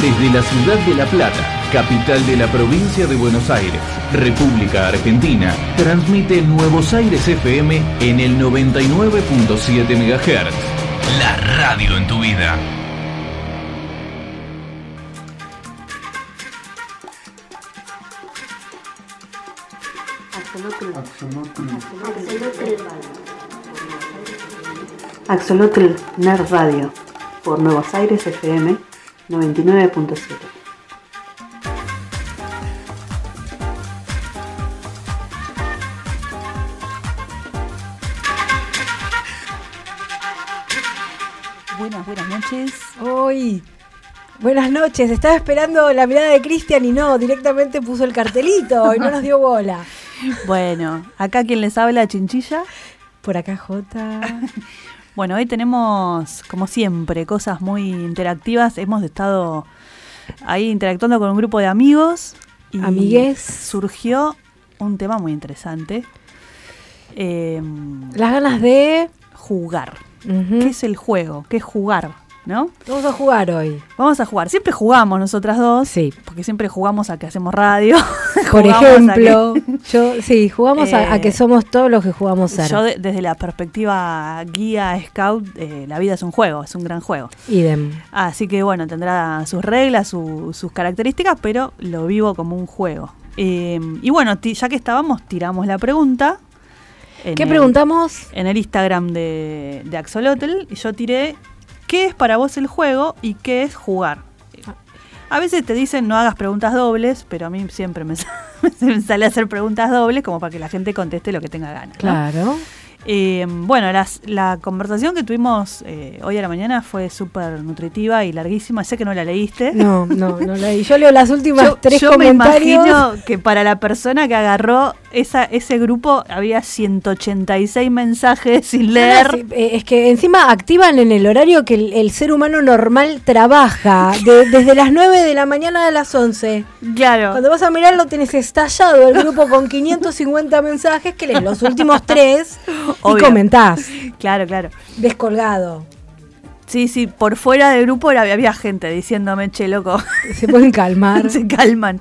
Desde la ciudad de La Plata, capital de la provincia de Buenos Aires, República Argentina, transmite Nuevos Aires FM en el 99.7 MHz. La radio en tu vida. Axolotl Nerd Radio por Nuevos Aires FM 99.7. Buenas, buenas noches. Hoy. Buenas noches. Estaba esperando la mirada de Cristian y no, directamente puso el cartelito y no nos dio bola. Bueno, acá quien les habla, Chinchilla. Por acá, Jota. Bueno, hoy tenemos, como siempre, cosas muy interactivas. Hemos estado ahí interactuando con un grupo de amigos. Y Amigues. Surgió un tema muy interesante. Eh, Las ganas de. jugar. ¿Qué es el juego? ¿Qué es jugar? ¿No? Vamos a jugar hoy. Vamos a jugar. Siempre jugamos nosotras dos. Sí. Porque siempre jugamos a que hacemos radio. Por a ejemplo, yo sí, jugamos a, a Eh, que somos todos los que jugamos ser. Yo de- desde la perspectiva guía scout, eh, la vida es un juego, es un gran juego. Idem. Así que bueno, tendrá sus reglas, su- sus características, pero lo vivo como un juego. Eh, y bueno, ya que estábamos, tiramos la pregunta. ¿Qué el- preguntamos? En el Instagram de, de Axolotl. Y yo tiré, ¿qué es para vos el juego y qué es jugar? A veces te dicen no hagas preguntas dobles, pero a mí siempre me, me sale hacer preguntas dobles como para que la gente conteste lo que tenga ganas. ¿no? Claro. Eh, bueno, las- la conversación que tuvimos eh, hoy a la mañana fue súper nutritiva y larguísima. Sé que no la leíste. No, no, no leí. Yo leo las últimas Yo, tres yo me comentarios. imagino que para la persona que agarró esa, ese grupo había 186 mensajes sin leer. Ah, sí, eh, es que encima activan en el horario que el, el ser humano normal trabaja, de- desde las 9 de la mañana a las 11. Claro. Cuando vas a mirarlo tenés estallado el grupo con 550 mensajes que lees los últimos tres y Obvio. comentás, Claro, claro. descolgado. Sí, sí, por fuera del grupo era- había gente diciéndome, che, loco, Se pueden calmar. se calman.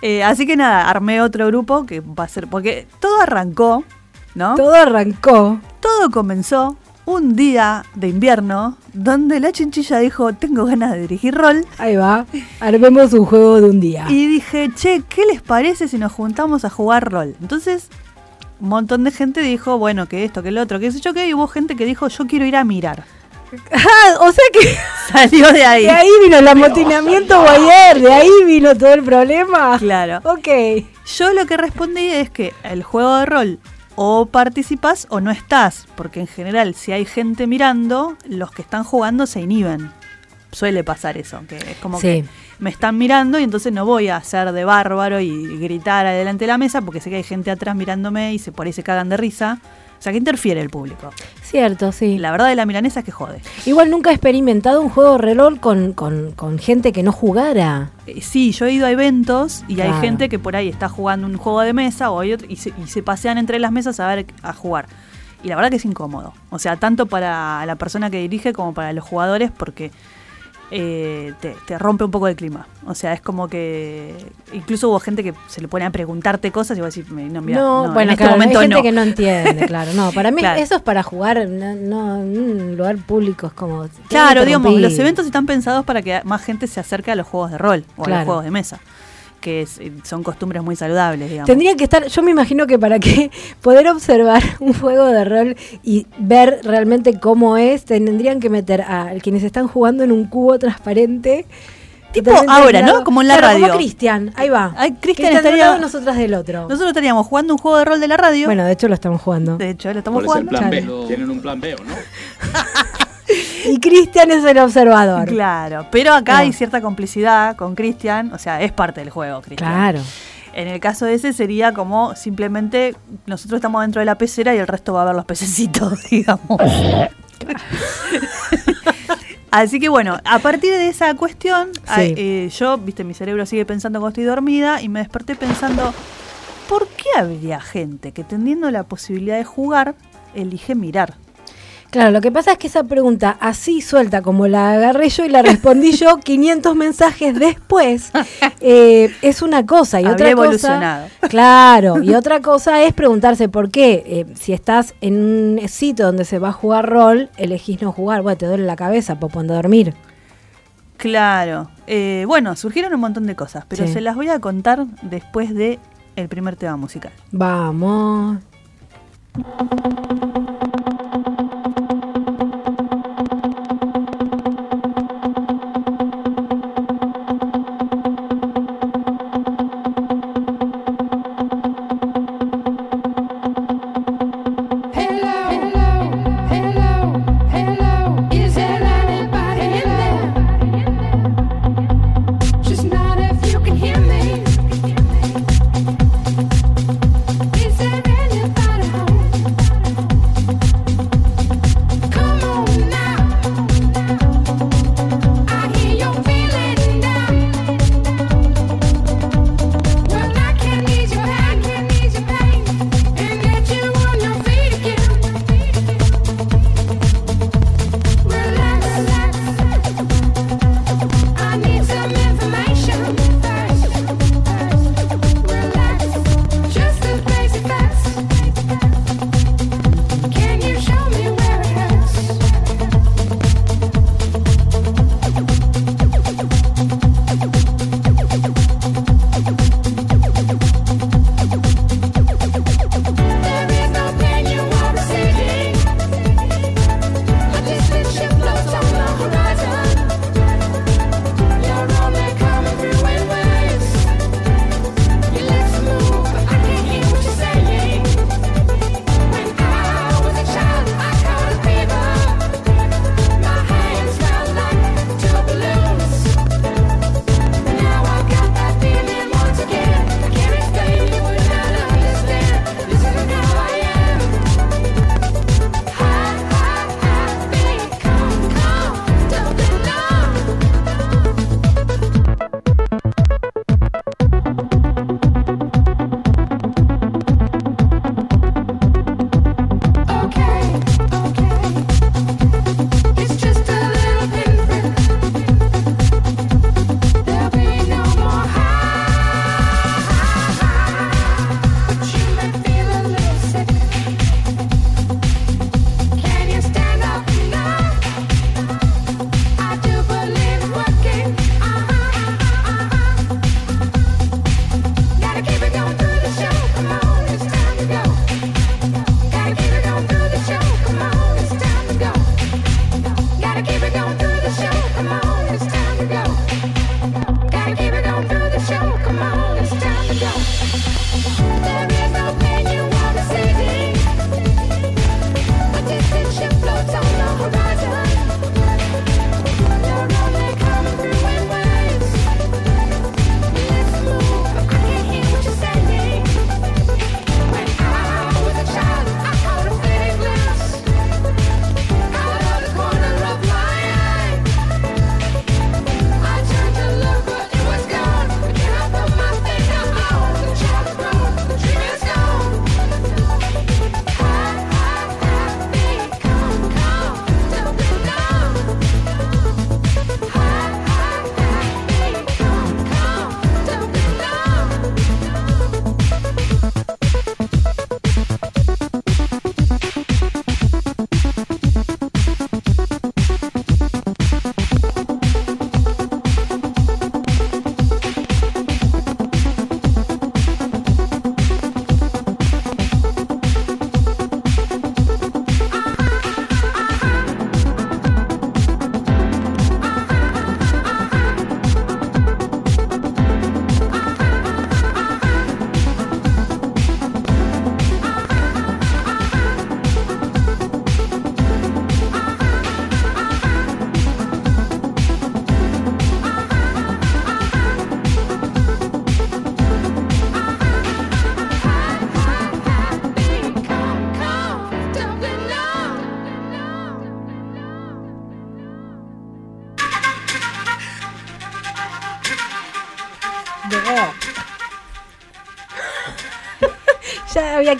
Eh, así que nada, armé otro grupo que va a ser, porque todo arrancó, ¿no? Todo arrancó. Todo comenzó un día de invierno donde la chinchilla dijo, tengo ganas de dirigir rol. Ahí va. Armemos un juego de un día. Y dije, che, ¿qué les parece si nos juntamos a jugar rol? Entonces, un montón de gente dijo, bueno, que esto, que el otro, que sé yo qué, y hubo gente que dijo, yo quiero ir a mirar. Ah, o sea que Salió de ahí. de ahí vino el amotinamiento Guayer, de ahí vino todo el problema. Claro. Ok. Yo lo que respondí es que el juego de rol o participas o no estás, porque en general si hay gente mirando, los que están jugando se inhiben. Suele pasar eso, que es como Sí. que me están mirando y entonces no voy a hacer de bárbaro y gritar adelante de la mesa porque sé que hay gente atrás mirándome y se por ahí se cagan de risa. O sea, que interfiere el público. Cierto, sí. La verdad de la milanesa es que jode. Igual nunca he experimentado un juego de rol con, con, con gente que no jugara. Eh, Sí, yo he ido a eventos y hay gente que por ahí está jugando un juego de mesa o hay otro, y, se, y se pasean entre las mesas a ver a jugar. Y la verdad que es incómodo. O sea, tanto para la persona que dirige como para los jugadores porque eh, te, te rompe un poco el clima. O sea, es como que incluso hubo gente que se le pone a preguntarte cosas y vos decís, no, mira, no, no, bueno, en este momento hay gente no. que no entiende, claro. No, para mí Claro. eso es para jugar, no, no, en un lugar público es como... Claro, digamos, los eventos están pensados para que más gente se acerque a los juegos de rol o a los juegos de mesa, que es- eh, son costumbres muy saludables, digamos. Tendría que estar, yo me imagino que para que poder observar un juego de rol y ver realmente cómo es, tendrían que meter a quienes están jugando en un cubo transparente. Tipo ahora. ¿no? Como en la Claro, radio. Como Cristian, ahí va. Cristian de un estaría- lado, nosotras del otro. Nosotros estaríamos jugando un juego de rol de la radio. Bueno, de hecho lo estamos jugando. de hecho, lo estamos ¿Cuál es el jugando. plan Claro. B? ¿Tienen un plan B o no? Y Cristian es el observador. Claro, pero acá hay cierta complicidad con Cristian, o sea, es parte del juego, Cristian. Claro. En el caso ese sería como simplemente nosotros estamos dentro de la pecera y el resto va a ver los pececitos, digamos. Así que bueno, a partir de esa cuestión, a- eh, yo, viste, mi cerebro sigue pensando cuando estoy dormida y me desperté pensando, ¿por qué habría gente que teniendo la posibilidad de jugar, elige mirar? Claro, lo que pasa es que esa pregunta así suelta como la agarré yo y la respondí yo 500 mensajes después eh, es una cosa y otra evolucionado. cosa. Claro, y otra cosa es preguntarse por qué eh, si estás en un sitio donde se va a jugar rol elegís no jugar, bueno te duele la cabeza, popo anda a dormir. Claro, eh, bueno surgieron un montón de cosas, pero se las voy a contar después de el primer tema musical. Vamos.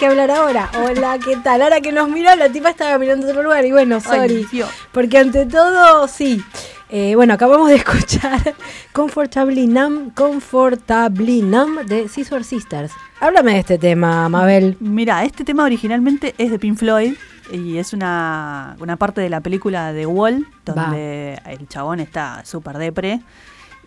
Que hablar ahora. Hola, ¿qué tal? Ahora que nos miró, la tipa estaba mirando otro lugar. Y bueno, sorry. Ay. Porque ante todo, sí. Eh, bueno, acabamos de escuchar Comfortably Numb, Comfortably Numb de Scissor Sisters. Háblame de este tema, Mabel. Mira, este tema originalmente es de Pink Floyd y es una, una parte de la película The Wall, donde el chabón está súper depre.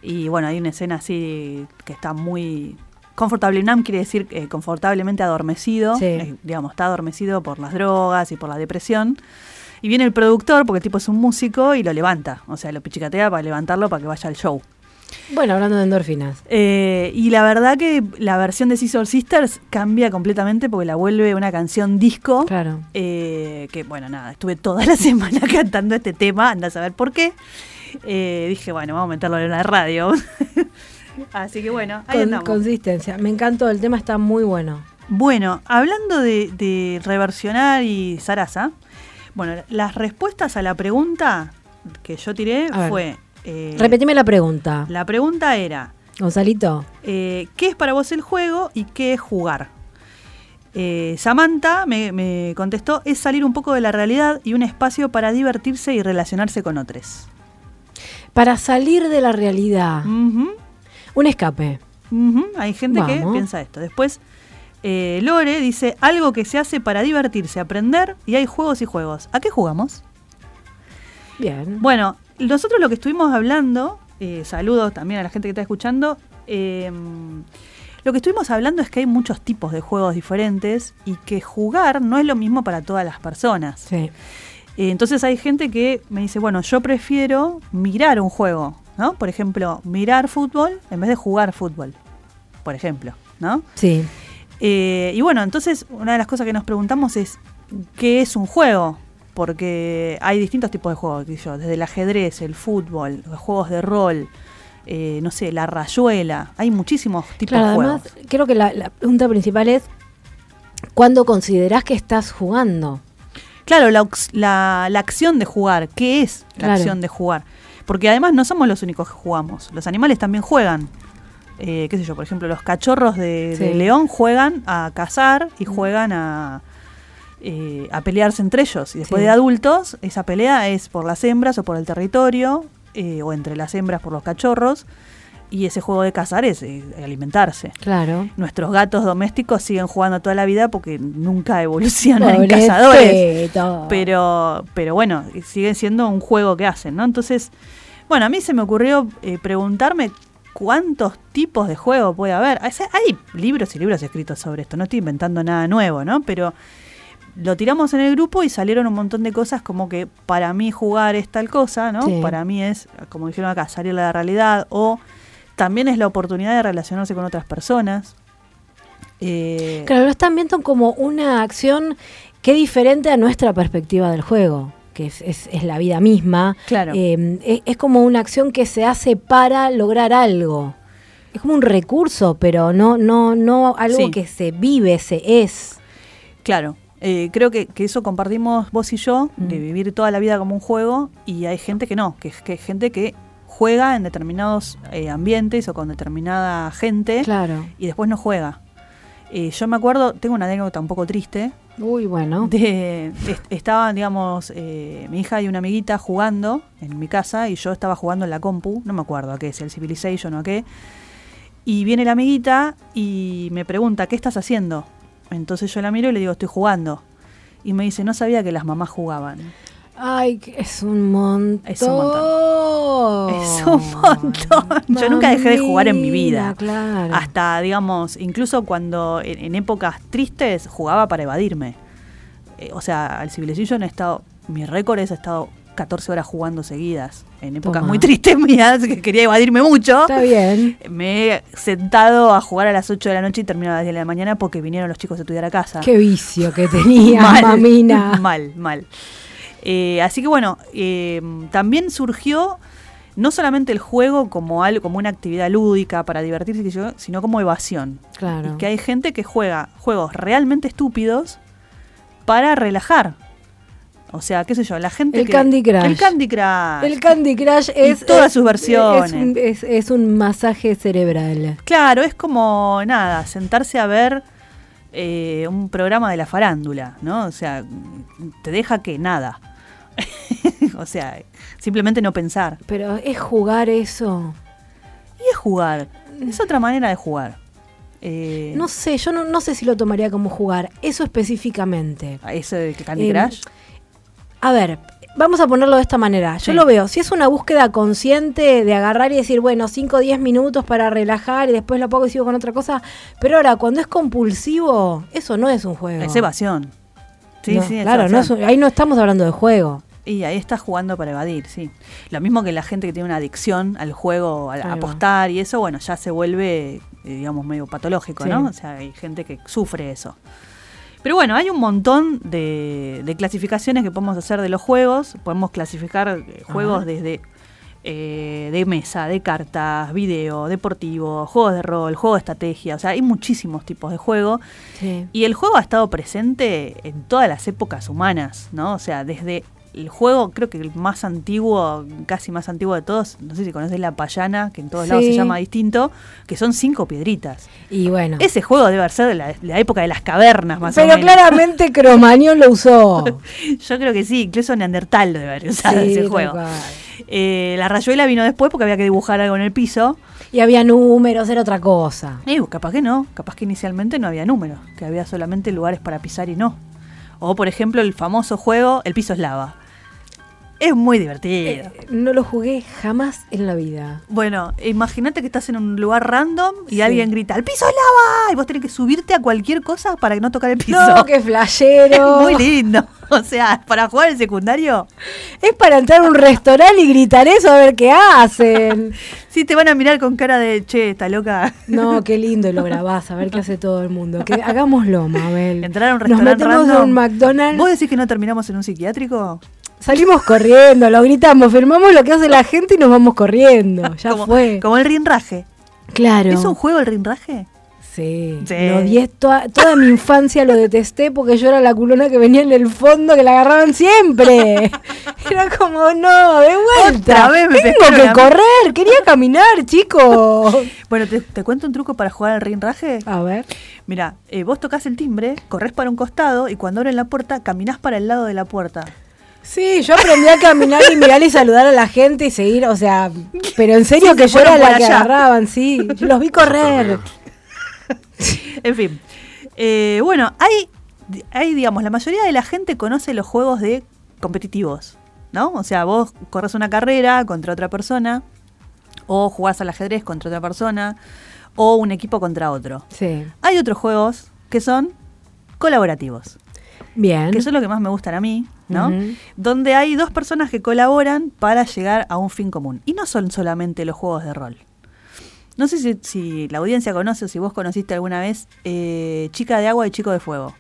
Y bueno, hay una escena así que está muy... Comfortably numb quiere decir eh, confortablemente adormecido. Sí. Eh, digamos, está adormecido por las drogas y por la depresión. Y viene el productor, porque el tipo es un músico, y lo levanta. O sea, lo pichicatea para levantarlo para que vaya al show. Bueno, hablando de endorfinas. Eh, y la verdad que la versión de Scissor Sisters cambia completamente porque la vuelve una canción disco. Claro. Eh, que bueno, nada, estuve toda la semana cantando este tema, anda a saber por qué. Eh, dije, bueno, vamos a meterlo en la radio. Así que bueno, ahí Con- andamos. consistencia. Me encantó, el tema está muy bueno. Bueno, hablando de, de reversionar y zaraza, bueno, las respuestas a la pregunta que yo tiré A fue... eh, Repetime la pregunta, La pregunta era, Gonzalito. eh, ¿qué es para vos el juego y qué es jugar? Eh, Samantha me, me contestó, es salir un poco de la realidad y un espacio para divertirse y relacionarse con otros. Para salir de la realidad, Ujú, un escape. Hay gente que piensa esto. Después, eh, Lore dice, algo que se hace para divertirse, aprender y hay juegos y juegos. ¿A qué jugamos? Bien. Bueno, nosotros lo que estuvimos hablando, eh, saludos también a la gente que está escuchando, eh, lo que estuvimos hablando es que hay muchos tipos de juegos diferentes y que jugar no es lo mismo para todas las personas. Sí. Eh, entonces hay gente que me dice, bueno, yo prefiero mirar un juego, ¿no? Por ejemplo, mirar fútbol en vez de jugar fútbol, por ejemplo, ¿no? Sí. Eh, y bueno, entonces una de las cosas que nos preguntamos es, ¿qué es un juego? Porque hay distintos tipos de juegos, yo, desde el ajedrez, el fútbol, los juegos de rol, eh, no sé, la rayuela, hay muchísimos tipos Claro, de además, juegos. creo que la, la pregunta principal es: ¿cuándo considerás que estás jugando? Claro, la, la- la acción de jugar, ¿qué es la Claro. acción de jugar? Porque además no somos los únicos que jugamos, los animales también juegan. Eh, qué sé yo, por ejemplo, los cachorros de, león juegan a cazar y juegan a, eh, a pelearse entre ellos. Y después Sí. de adultos, esa pelea es por las hembras o por el territorio, eh, o entre las hembras por los cachorros. Y ese juego de cazar es eh, alimentarse. Claro. Nuestros gatos domésticos siguen jugando toda la vida porque nunca evolucionan en cazadores. Pero, pero bueno, sigue siendo un juego que hacen, ¿no? Entonces, bueno, a mí se me ocurrió eh, preguntarme cuántos tipos de juego puede haber. O sea, hay libros y libros escritos sobre esto, no estoy inventando nada nuevo, ¿no? Pero lo tiramos en el grupo y salieron un montón de cosas como que para mí jugar es tal cosa, ¿no? Sí. Para mí es, como dijeron acá, salir de la realidad o también es la oportunidad de relacionarse con otras personas. Eh, Claro, lo están viendo como una acción que es diferente a nuestra perspectiva del juego, que es, es- es la vida misma. Claro. Eh, es, es como una acción que se hace para lograr algo. Es como un recurso, pero no, no, no algo Sí. que se vive, se es. Claro, eh, creo que, que eso compartimos vos y yo, de Mm. vivir toda la vida como un juego, y hay gente que no, que, que hay gente que juega en determinados eh, ambientes o con determinada gente Claro. y después no juega. Eh, yo me acuerdo, tengo una anécdota un poco triste, Uy, bueno. de, est- estaban, digamos, eh, mi hija y una amiguita jugando en mi casa y yo estaba jugando en la compu, no me acuerdo a qué, si el Civilization o a qué. Y viene la amiguita y me pregunta, ¿qué estás haciendo? Entonces yo la miro y le digo, estoy jugando. Y me dice, no sabía que las mamás jugaban. Ay, es un montón. Es un Es un montón. Yo nunca dejé de jugar en mi vida. Claro. Hasta, digamos, incluso cuando en, en épocas tristes jugaba para evadirme. Eh, o sea, al Civilization he estado, mi récord es he estado 14 horas jugando seguidas. En épocas Toma. muy tristes mías, que quería evadirme mucho. Está bien. Me he sentado a jugar a las 8 de la noche y terminaba a las 10 de la mañana porque vinieron los chicos a estudiar a casa. Qué vicio que tenía, mal, mamina. Mal, mal. Eh, así que bueno, eh, también surgió no solamente el juego como algo, como una actividad lúdica para divertirse, sino como evasión. Claro. Y que hay gente que juega juegos realmente estúpidos para relajar. O sea, qué sé yo, la gente El que- Candy Crush. El Candy Crush. El Candy Crush es. todas es- sus versiones. Es un, es- es un masaje cerebral. Claro, es como nada, sentarse a ver eh, un programa de la farándula, ¿no? O sea, te deja que nada. o sea, simplemente no pensar. Pero es jugar eso. Y es jugar. Es otra manera de jugar. Eh, No sé, yo no, no sé si lo tomaría como jugar. Eso específicamente. Eso de que Candy Eh, Crush. A ver, vamos a ponerlo de esta manera. Yo Sí. lo veo, si es una búsqueda consciente de agarrar y decir, bueno, 5 o 10 minutos para relajar y después lo apago y sigo con otra cosa. Pero ahora, cuando es compulsivo, eso no es un juego. Es evasión. Sí, No, sí, es claro, no es evasión. un- ahí no estamos hablando de juego. Y ahí estás jugando para evadir, sí. Lo mismo que la gente que tiene una adicción al juego, va. apostar y eso, bueno, ya se vuelve, eh, digamos, medio patológico, Sí. ¿no? O sea, hay gente que sufre eso. Pero bueno, hay un montón de, de clasificaciones que podemos hacer de los juegos. Podemos clasificar eh, juegos Ajá. desde eh, de mesa, de cartas, video, deportivo, juegos de rol, juegos de estrategia. O sea, hay muchísimos tipos de juego. Sí. Y el juego ha estado presente en todas las épocas humanas, ¿no? O sea, desde el juego, creo que el más antiguo, casi más antiguo de todos, no sé si conoces la payana, que en todos lados se llama distinto, que son cinco piedritas. Y bueno. Ese juego debe ser de la, la época de las cavernas, más o Pero menos. claramente Cromañón lo usó. Yo creo que sí, incluso Neandertal lo debe haber usado Sí, ese juego. Eh, la rayuela vino después porque había que dibujar algo en el piso. Y había números, era otra cosa. Y capaz que no, capaz que inicialmente no había números, que había solamente lugares para pisar y no. O por ejemplo el famoso juego El piso es lava. Es muy divertido. Eh, no lo jugué jamás en la vida. Bueno, imagínate que estás en un lugar random y Sí. alguien grita ¡El piso es lava! Y vos tenés que subirte a cualquier cosa para no tocar el piso. No, qué es flashero. muy lindo. O sea, para jugar el secundario, Es para entrar a un restaurante y gritar eso a ver qué hacen. sí te van a mirar con cara de che, está loca. No, qué lindo y lo grabás, a ver qué hace todo el mundo. Que hagámoslo, Mabel. Entrar a un Nos restaurante metemos random. en un McDonald's, ¿Vos decís que no terminamos en un psiquiátrico? Salimos corriendo, lo gritamos, firmamos lo que hace la gente y nos vamos corriendo. Ya como, fue. Como el rinraje. claro. ¿Es un juego el rinraje? Sí, Sí. lo odié toda, toda mi infancia lo detesté porque yo era la culona que venía en el fondo que la agarraban siempre. Era como, no, de vuelta. Otra vez me Tengo que correr, quería caminar, chicos. Bueno, ¿te, te cuento un truco para jugar al rinraje? A ver. Mira, eh, vos tocas el timbre, corres para un costado y cuando abren la puerta, caminás para el lado de la puerta. Sí, yo aprendí a caminar y mirar y saludar a la gente y seguir, o sea, pero en serio Sí, que se yo era la que agarraban, sí. Yo los vi correr. En fin. Eh, bueno, hay, hay, digamos, la mayoría de la gente conoce los juegos de competitivos, ¿no? O sea, vos corres una carrera contra otra persona, o jugás al ajedrez contra otra persona, o un equipo contra otro. Sí. Hay otros juegos que son colaborativos. Bien. que son lo que más me gustan a mí, ¿no? Donde hay dos personas que colaboran para llegar a un fin común. Y no son solamente los juegos de rol. No sé si, si la audiencia conoce o si vos conociste alguna vez eh, Chica de Agua y Chico de Fuego.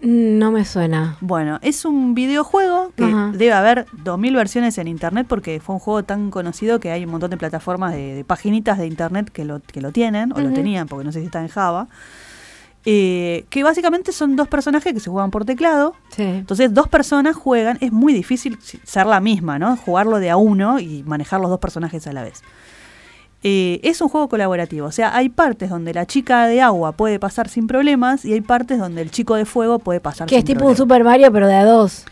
No me suena. Bueno, es un videojuego que Ajá. debe haber 2.000 versiones en internet porque fue un juego tan conocido que hay un montón de plataformas de, de paginitas de internet que lo, que lo tienen o lo tenían porque no sé si está en Java. Eh, que básicamente son dos personajes que se juegan por teclado Sí. entonces, dos personas juegan, es muy difícil ser la misma, ¿no? Jugarlo de a uno y manejar los dos personajes a la vez. Eh, es un juego colaborativo, o sea, hay partes donde la chica de agua puede pasar sin problemas y hay partes donde el chico de fuego puede pasar Que sin es tipo un problemas. Super Mario, pero de a dos.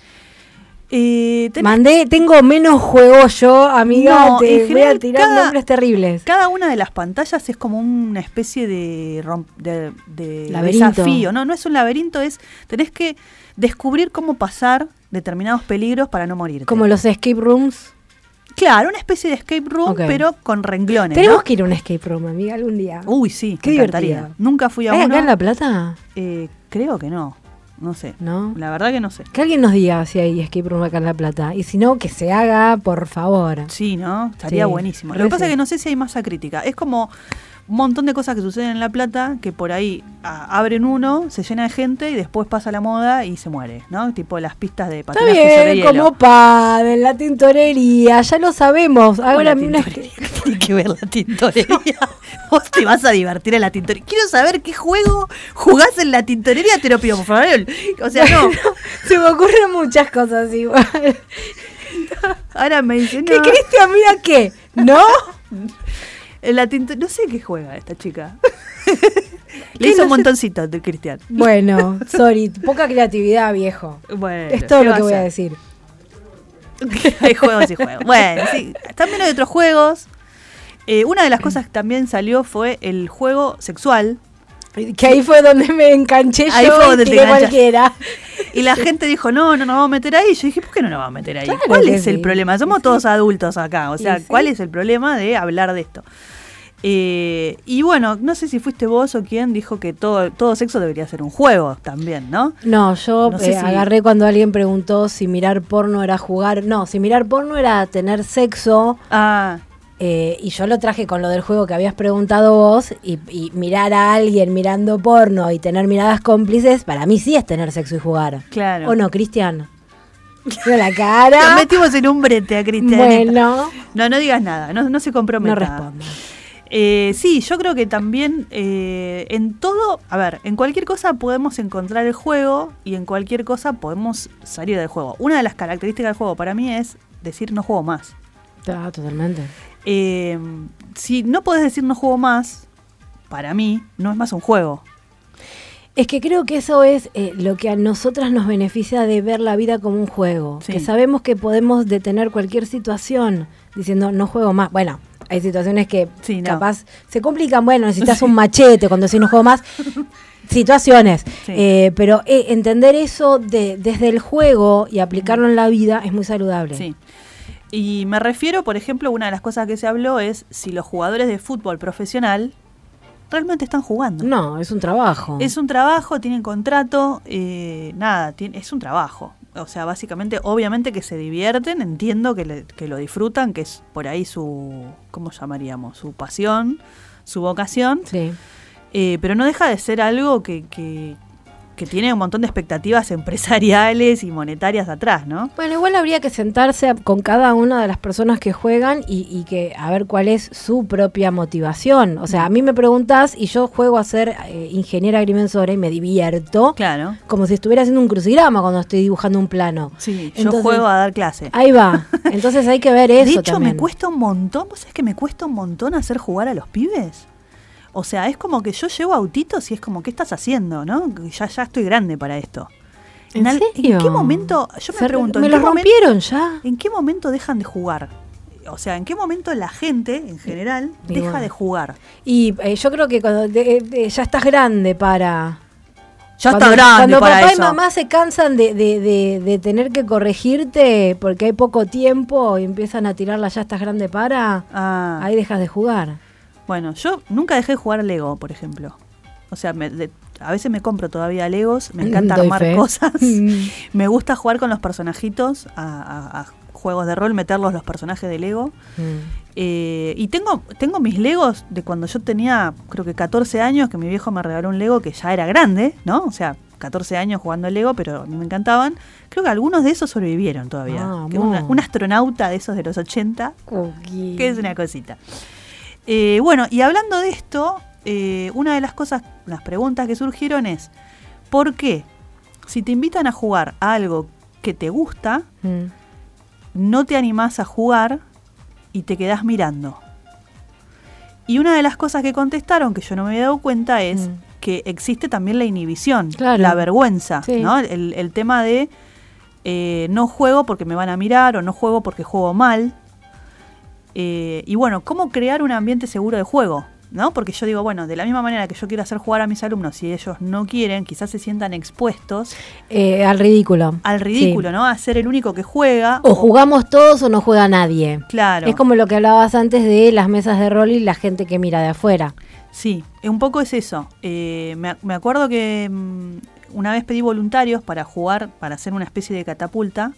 Eh, tenés- Mandé, tengo menos juegos yo, amiga. No, te en voy a tirar cada- nombres terribles. Cada una de las pantallas es como una especie de, rom- de, de Laberinto. desafío. No, no es un laberinto, es tenés que descubrir cómo pasar determinados peligros para no morir. Como los escape rooms. Claro, una especie de escape room, pero con renglones. Tenemos ¿no? que ir a un escape room, amiga, algún día. Uy, sí, Qué me encantaría. divertido. Nunca fui a ¿Hay uno. acá en La Plata? Eh, creo que no. No sé. ¿No? La verdad que no sé. Que alguien nos diga si hay escape room acá en La Plata. Y si no, que se haga, por favor. Sí, ¿no? Estaría Sí, buenísimo. Lo que pasa es que no sé si hay masa crítica. Es como un montón de cosas que suceden en La Plata que por ahí a- abren uno, se llena de gente y después pasa la moda y se muere, ¿no? Tipo las pistas de Está patinaje sobre bien, hielo. como padre, la tintorería, ya lo sabemos. Ahora una-. ¿Qué tiene que ver la tintorería? Vos te vas a divertir en la tintorería. Quiero saber qué juego jugás en la tintorería, te lo pido, por favor. O sea, no. se me ocurren muchas cosas igual. Ahora me dicen, ¿Qué no, Cristian, mira qué? ¿No? La no sé qué juega esta chica. Le hizo un montoncito de Cristian. Bueno, sorry, poca creatividad, viejo. Bueno, es todo ¿qué lo que voy a decir. hay juegos y juegos. Bueno, sí. También hay otros juegos. Eh, una de las cosas que también salió fue el juego sexual. Que ahí fue donde me enganché Ahí yo fue y donde tiré enganchaste. cualquiera. Y la gente dijo, no, no nos vamos a meter ahí. Yo dije, ¿por qué no nos vamos a meter ahí? Claro ¿Cuál es el problema? Somos Y sí. todos adultos acá. O sea, Y. ¿cuál es el problema de hablar de esto? Eh, y bueno, no sé si fuiste vos o quién dijo que todo, todo sexo debería ser un juego también, ¿no? No, yo No sé eh, si- agarré cuando alguien preguntó si mirar porno era jugar. No, si mirar porno era tener sexo. Ah, eh, y yo lo traje con lo del juego que habías preguntado vos. Y, y mirar a alguien mirando porno y tener miradas cómplices, para mí sí es tener sexo y jugar. claro. ¿O no, Cristian? Mira la cara. metimos en un brete a Cristian. Bueno, No, no digas nada, no, no se comprometa. no. Eh, sí, yo creo que también eh, en todo, a ver, en cualquier cosa podemos encontrar el juego y en cualquier cosa podemos salir del juego. Una de las características del juego para mí es decir no juego más. Ah, totalmente. Eh, si no puedes decir no juego más, para mí no es más un juego. Es que creo que eso es eh, lo que a nosotras nos beneficia de ver la vida como un juego. Sí. Que sabemos que podemos detener cualquier situación diciendo no juego más. Bueno, hay situaciones que Sí, no. capaz se complican. Bueno, necesitas un machete cuando decís no juego más. Situaciones. Sí. Eh, pero eh, entender eso de, desde el juego y aplicarlo en la vida es muy saludable. Sí. Y me refiero, por ejemplo, una de las cosas que se habló es si los jugadores de fútbol profesional realmente están jugando. No, es un trabajo. Es un trabajo, tienen contrato, eh, nada, tiene- es un trabajo. O sea, básicamente, obviamente que se divierten, entiendo que, le- que lo disfrutan, que es por ahí su, ¿cómo llamaríamos? Su pasión, su vocación, Sí. eh, pero no deja de ser algo que, que, que tiene un montón de expectativas empresariales y monetarias atrás, ¿no? Bueno, igual habría que sentarse con cada una de las personas que juegan y, y que a ver cuál es su propia motivación. O sea, a mí me preguntás y yo juego a ser eh, ingeniera agrimensora y me divierto Claro. como si estuviera haciendo un crucigrama cuando estoy dibujando un plano. Sí, yo juego a dar clase. Ahí va. Entonces hay que ver eso de hecho, también. me cuesta un montón. ¿Vos sabés que me cuesta un montón hacer jugar a los pibes? O sea, es como que yo llevo autitos y es como, ¿qué estás haciendo? ¿No? Ya, ya estoy grande para esto. ¿En serio? qué momento? Yo me Se- pregunto, ¿Me ¿en qué, rompieron ya? ¿en qué momento dejan de jugar? O sea, ¿en qué momento la gente, en general, Y deja bueno. de jugar? Y eh, yo creo que cuando de- de- ya estás grande para... Ya cuando, está grande Cuando para papá eso. y mamá se cansan de- de tener que corregirte porque hay poco tiempo y empiezan a tirarla ya estás grande para, Ah, ahí dejas de jugar. Bueno, yo nunca dejé de jugar Lego, por ejemplo. O sea, me- de- a veces me compro todavía Legos, me encanta Doy armar fe. cosas. me gusta jugar con los personajitos, a, a- a juegos de rol, meterlos los personajes de Lego. Mm. Eh, y tengo, tengo mis Legos de cuando yo tenía, creo que 14 años, que mi viejo me regaló un Lego que ya era grande, ¿no? O sea, 14 años jugando Lego, pero a mí me encantaban. Creo que algunos de esos sobrevivieron todavía. Ah, Que una- amor. un astronauta de esos de los 80, Cookie. que es una cosita. Eh, bueno, y hablando de esto, eh, una de las cosas, las preguntas que surgieron es, ¿por qué si te invitan a jugar a algo que te gusta, Mm. no te animás a jugar y te quedás mirando? Y una de las cosas que contestaron, que yo no me había dado cuenta, es Mm. que existe también la inhibición, Claro. la vergüenza, Sí. ¿no? El, el tema de eh, no juego porque me van a mirar o no juego porque juego mal. Eh, y bueno, ¿cómo crear un ambiente seguro de juego? ¿No? Porque yo digo, bueno, de la misma manera que yo quiero hacer jugar a mis alumnos, si ellos no quieren, quizás se sientan expuestos Eh, al ridículo. al ridículo, Sí. ¿no? A ser el único que juega. O jugamos todos o no juega nadie. Claro. Es como lo que hablabas antes de las mesas de rol y la gente que mira de afuera. Sí, un poco es eso. Eh, me, me acuerdo que mm, una vez pedí voluntarios para jugar, para hacer una especie de catapulta.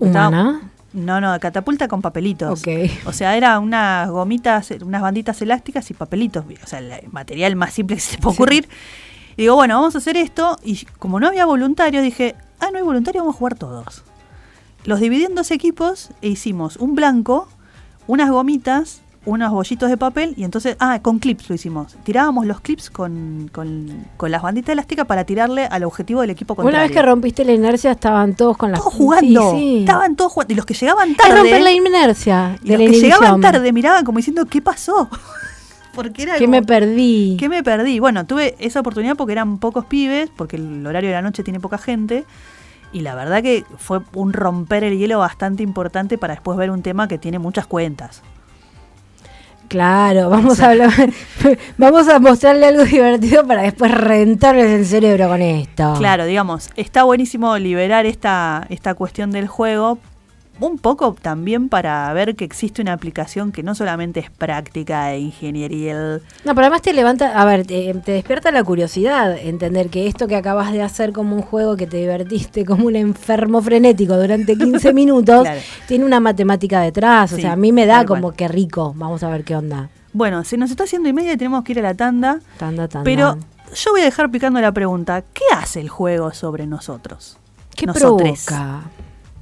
Estaba- ¿Humana? No, no, catapulta con papelitos. Ok. O sea, era unas gomitas, unas banditas elásticas y papelitos. O sea, el material más simple que se puede ocurrir. Y digo, bueno, vamos a hacer esto. Y como no había voluntarios, dije, ah, no hay voluntarios, vamos a jugar todos. Los dividí en dos equipos e hicimos un blanco, unas gomitas, unos bollitos de papel y entonces, ah, con clips lo hicimos. Tirábamos los clips con, con, con las banditas elásticas para tirarle al objetivo del equipo contrario. Una vez que rompiste la inercia estaban todos con las todos jugando. Sí, sí. Estaban todos jugando. Y los que llegaban Es tarde. romper la inercia Y de los la que llegaban tarde miraban como diciendo, ¿qué pasó? Porque era ¿Qué como- me perdí? ¿Qué me perdí? Bueno, tuve esa oportunidad porque eran pocos pibes, porque el horario de la noche tiene poca gente. Y la verdad que fue un romper el hielo bastante importante para después ver un tema que tiene muchas cuentas. Claro, vamos a hablar, vamos a mostrarle algo divertido para después reventarles el cerebro con esto. Claro, digamos, está buenísimo liberar esta, esta cuestión del juego, un poco también para ver que existe una aplicación que no solamente es práctica e ingeniería. No, pero además te levanta, a ver, te, te despierta la curiosidad, entender que esto que acabas de hacer como un juego que te divertiste como un enfermo frenético durante 15 minutos, Claro. tiene una matemática detrás. O Sí, sea, a mí me da cual. como que rico. Vamos a ver qué onda. Bueno, se nos está haciendo y media y tenemos que ir a la tanda, Tanda, tanda. pero yo voy a dejar picando la pregunta, ¿qué hace el juego sobre nosotros? ¿qué Nosotres. provoca?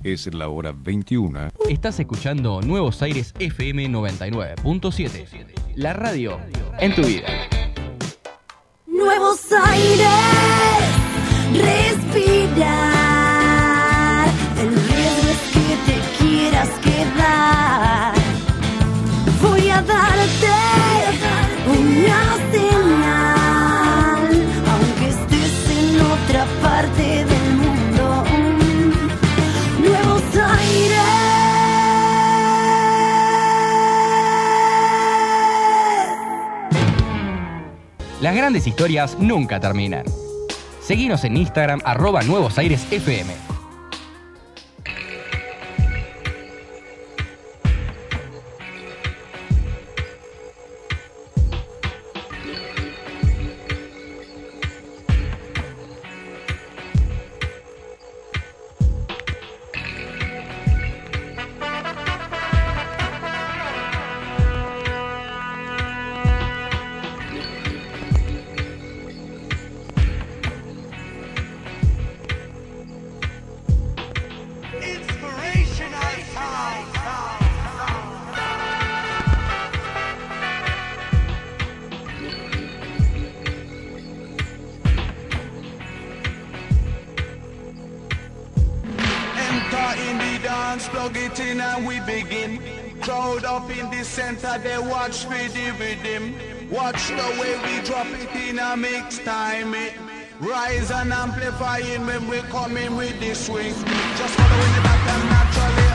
Es la hora 21. Estás escuchando Nuevos Aires FM 99.7. La radio en tu vida. Nuevos aires, respirar. Las grandes historias nunca terminan. Seguinos en Instagram arroba Nuevos Aires FM. Plug it in and we begin. Crowd up in the center, they watch me the rhythm. Watch the way we drop it in a mix time. It rise and amplify amplifying when we come in with the swing. Just following the back and naturally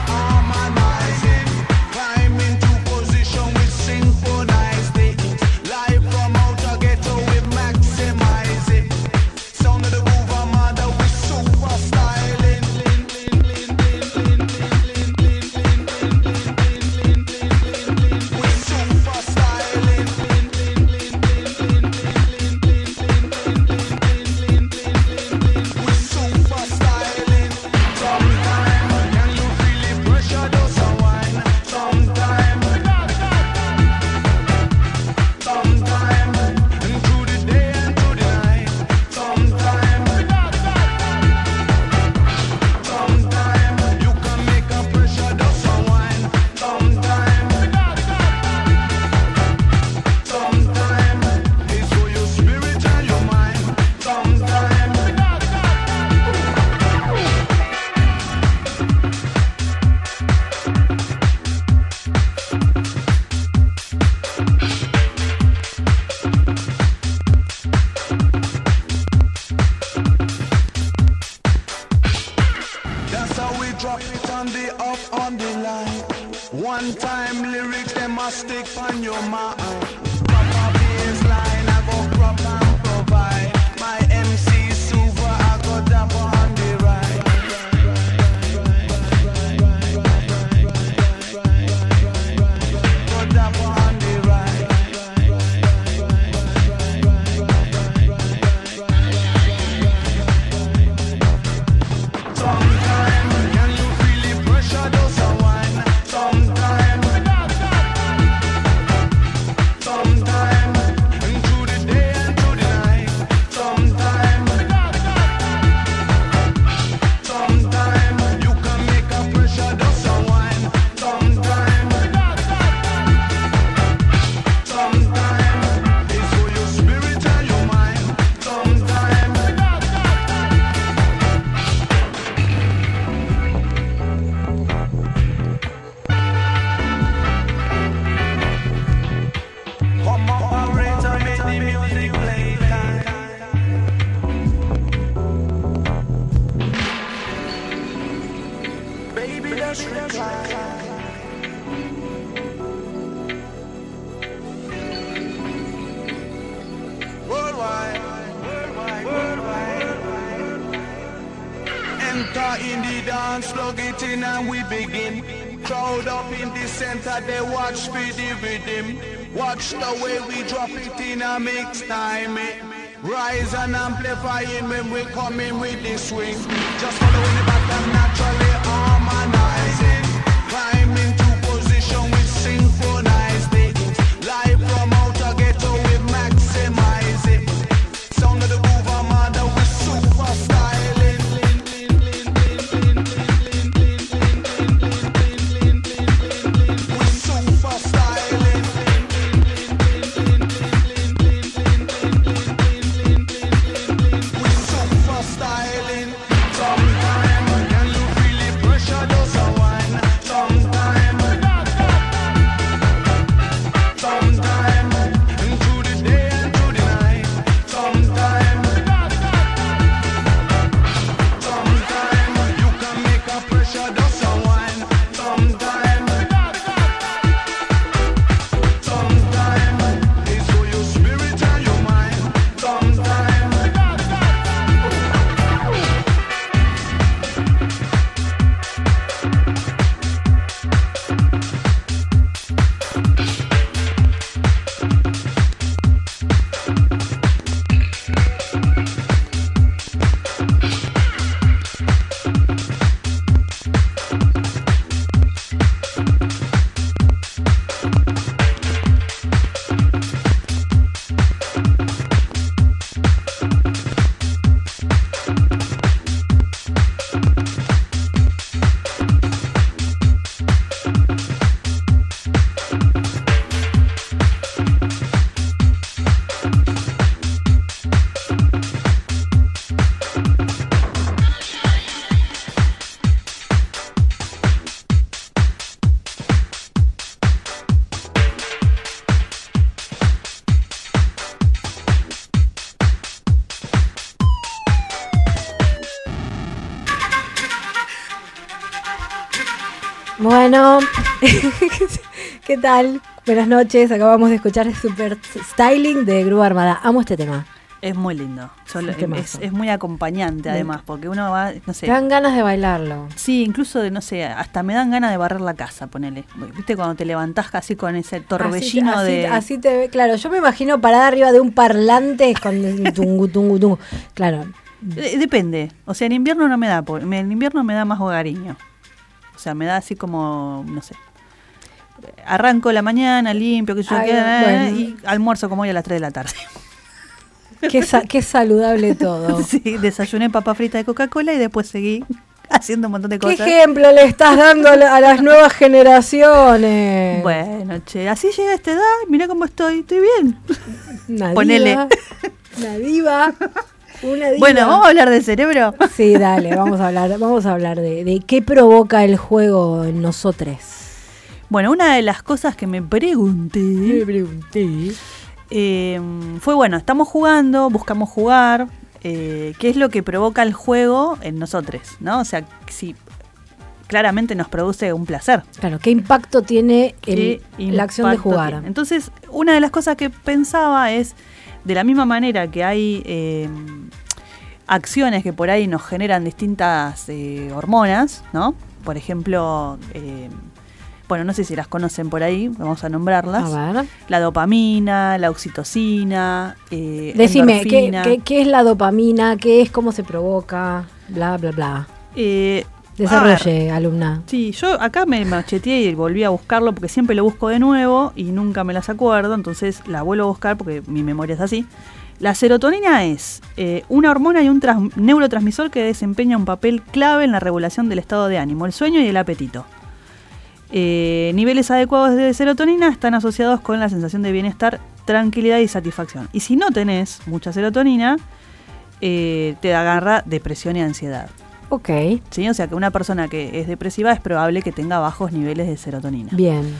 drop it on the up on the line. One time lyrics, them must stick on your mind. Proper baseline, I go crop Watch the way we drop it in a mix time. eh. Rise and amplifying when we come in with the swing. Just following the pattern naturally Bueno, ¿qué tal? Buenas noches, acabamos de escuchar Super Styling de Grúa Armada. Amo este tema. Es muy lindo. Yo lo- es, es muy acompañante además, porque uno va, no sé. Te dan ganas de bailarlo. Sí, incluso de, no sé, hasta me dan ganas de barrer la casa, ponele. ¿Viste cuando te levantás así con ese torbellino así, de... así te ve, claro, yo me imagino parada arriba de un parlante con tungu, tungu, tungu. Claro, Depende. O sea, en invierno no me da, en invierno me da más hogareño. O sea, me da así como, no sé. Arranco la mañana, limpio, que yo Ay, qué, bueno. y almuerzo como hoy a las 3 de la tarde. qué, sa- qué saludable todo. sí, desayuné papa frita de Coca-Cola y después seguí haciendo un montón de ¿Qué cosas. ejemplo le estás dando a la- a las nuevas generaciones? Bueno, che, así llega a esta edad, mira cómo estoy, estoy bien. Una ponele. diva, Una diva. Una. Bueno, vamos a hablar de cerebro. Sí, dale, vamos a hablar, vamos a hablar de, de qué provoca el juego en nosotros. Bueno, una de las cosas que me pregunté eh, fue, bueno, estamos jugando, buscamos jugar, eh, ¿qué es lo que provoca el juego en nosotros? ¿no? O sea, si claramente nos produce un placer. Claro, ¿qué impacto tiene el- ¿Qué la acción de jugar? tiene? Entonces, una de las cosas que pensaba es, de la misma manera que hay eh, acciones que por ahí nos generan distintas eh, hormonas, ¿no? Por ejemplo, eh, bueno, no sé si las conocen por ahí, vamos a nombrarlas. A ver. La dopamina, la oxitocina, eh, Decime, ¿qué, endorfina. qué, qué es la dopamina? ¿Qué es? ¿Cómo se provoca? Bla, bla, bla. Eh, Desarrolle, alumna. Sí, yo acá me macheteé y volví a buscarlo porque siempre lo busco de nuevo y nunca me las acuerdo, entonces la vuelvo a buscar porque mi memoria es así. La serotonina es eh, una hormona y un neurotransmisor que desempeña un papel clave en la regulación del estado de ánimo, el sueño y el apetito. Eh, niveles adecuados de serotonina están asociados con la sensación de bienestar, tranquilidad y satisfacción. Y si no tenés mucha serotonina, eh, te agarra depresión y ansiedad. Ok, ¿sí? O sea que una persona que es depresiva es probable que tenga bajos niveles de serotonina. bien.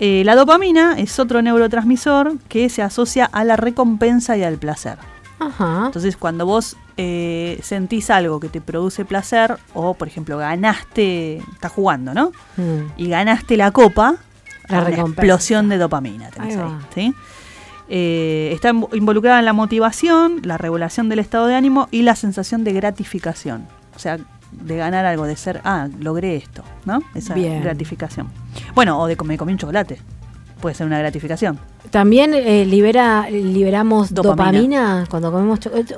Eh, la dopamina es otro neurotransmisor que se asocia a la recompensa y al placer. Ajá. Entonces cuando vos eh, sentís algo que te produce placer o por ejemplo ganaste, estás jugando, ¿no? Mm. Y ganaste la copa, La una explosión de dopamina tenés Ahí ahí, va. ¿sí? Eh, está invo- involucrada en la motivación, la regulación del estado de ánimo y la sensación de gratificación. O sea, de ganar algo, de ser, ah, logré esto, ¿no? Esa Bien. gratificación. Bueno, o de me comí un chocolate. Puede ser una gratificación. También eh, libera, liberamos Dopamina. dopamina, cuando comemos chocolate.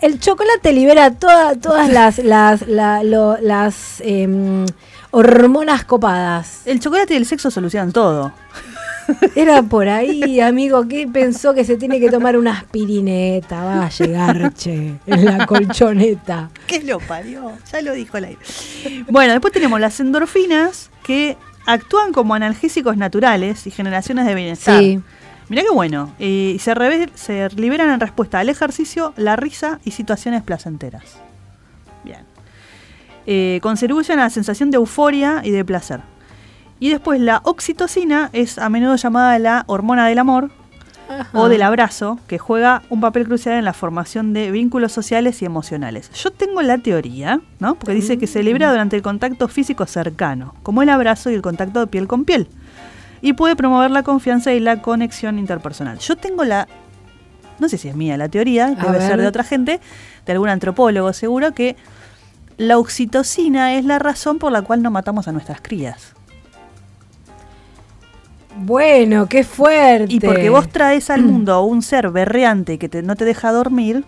El chocolate libera toda- todas las, las, la- lo- las em, hormonas copadas. El chocolate y el sexo solucionan todo. Era por ahí, amigo, que pensó que se tiene que tomar una aspirineta? Va a llegar, che, en la colchoneta. ¿Qué lo parió? Ya lo dijo el aire. Bueno, después tenemos las endorfinas que actúan como analgésicos naturales y generaciones de bienestar. Sí. Mirá qué bueno. Y se, reve- se liberan en respuesta al ejercicio, la risa y situaciones placenteras. Bien. Eh, contribuyen a la sensación de euforia y de placer. Y después la oxitocina es a menudo llamada la hormona del amor o del abrazo, que juega un papel crucial en la formación de vínculos sociales y emocionales. Yo tengo la teoría, ¿no? Porque dice que se libera durante el contacto físico cercano, como el abrazo y el contacto de piel con piel. Y puede promover la confianza y la conexión interpersonal. Yo tengo la, no sé si es mía la teoría, A debe ser de otra gente, de algún antropólogo seguro, que la oxitocina es la razón por la cual no matamos a nuestras crías. Bueno, qué fuerte. Y porque vos traes al mundo un ser berreante que te- no te deja dormir,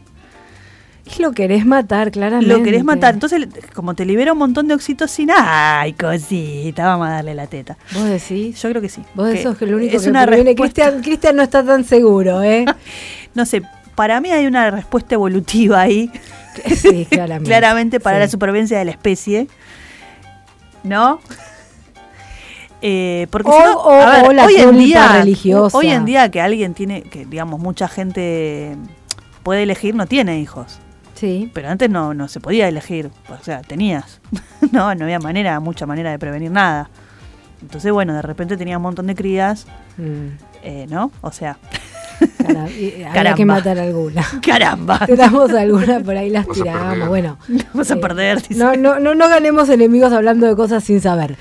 Y lo querés matar, claramente. lo querés matar. Entonces, como te libera un montón de oxitocina, ay, cosita, vamos a darle la teta. ¿Vos decís? Yo creo que sí. Vos que sos que lo único es que una respuesta- Cristian, Cristian no está tan seguro, ¿eh? No sé, para mí hay una respuesta evolutiva ahí, Sí, claramente. claramente para Sí. la supervivencia de la especie. ¿No? Eh, porque O- si no, o- a ver, o la hoy en día, religiosa. hoy en día que alguien tiene, que digamos mucha gente puede elegir, no tiene hijos. Sí. Pero antes no, no se podía elegir, o sea, tenías. no, no había manera, mucha manera de prevenir nada. Entonces, bueno, de repente tenía un montón de crías, Mm, eh, ¿no? O sea, cara- y- había Caramba. que matar alguna. caramba, Tiramos alguna por ahí las tiramos. Bueno, vamos a eh, perder. dice. no, no, no, no ganemos enemigos hablando de cosas sin saber.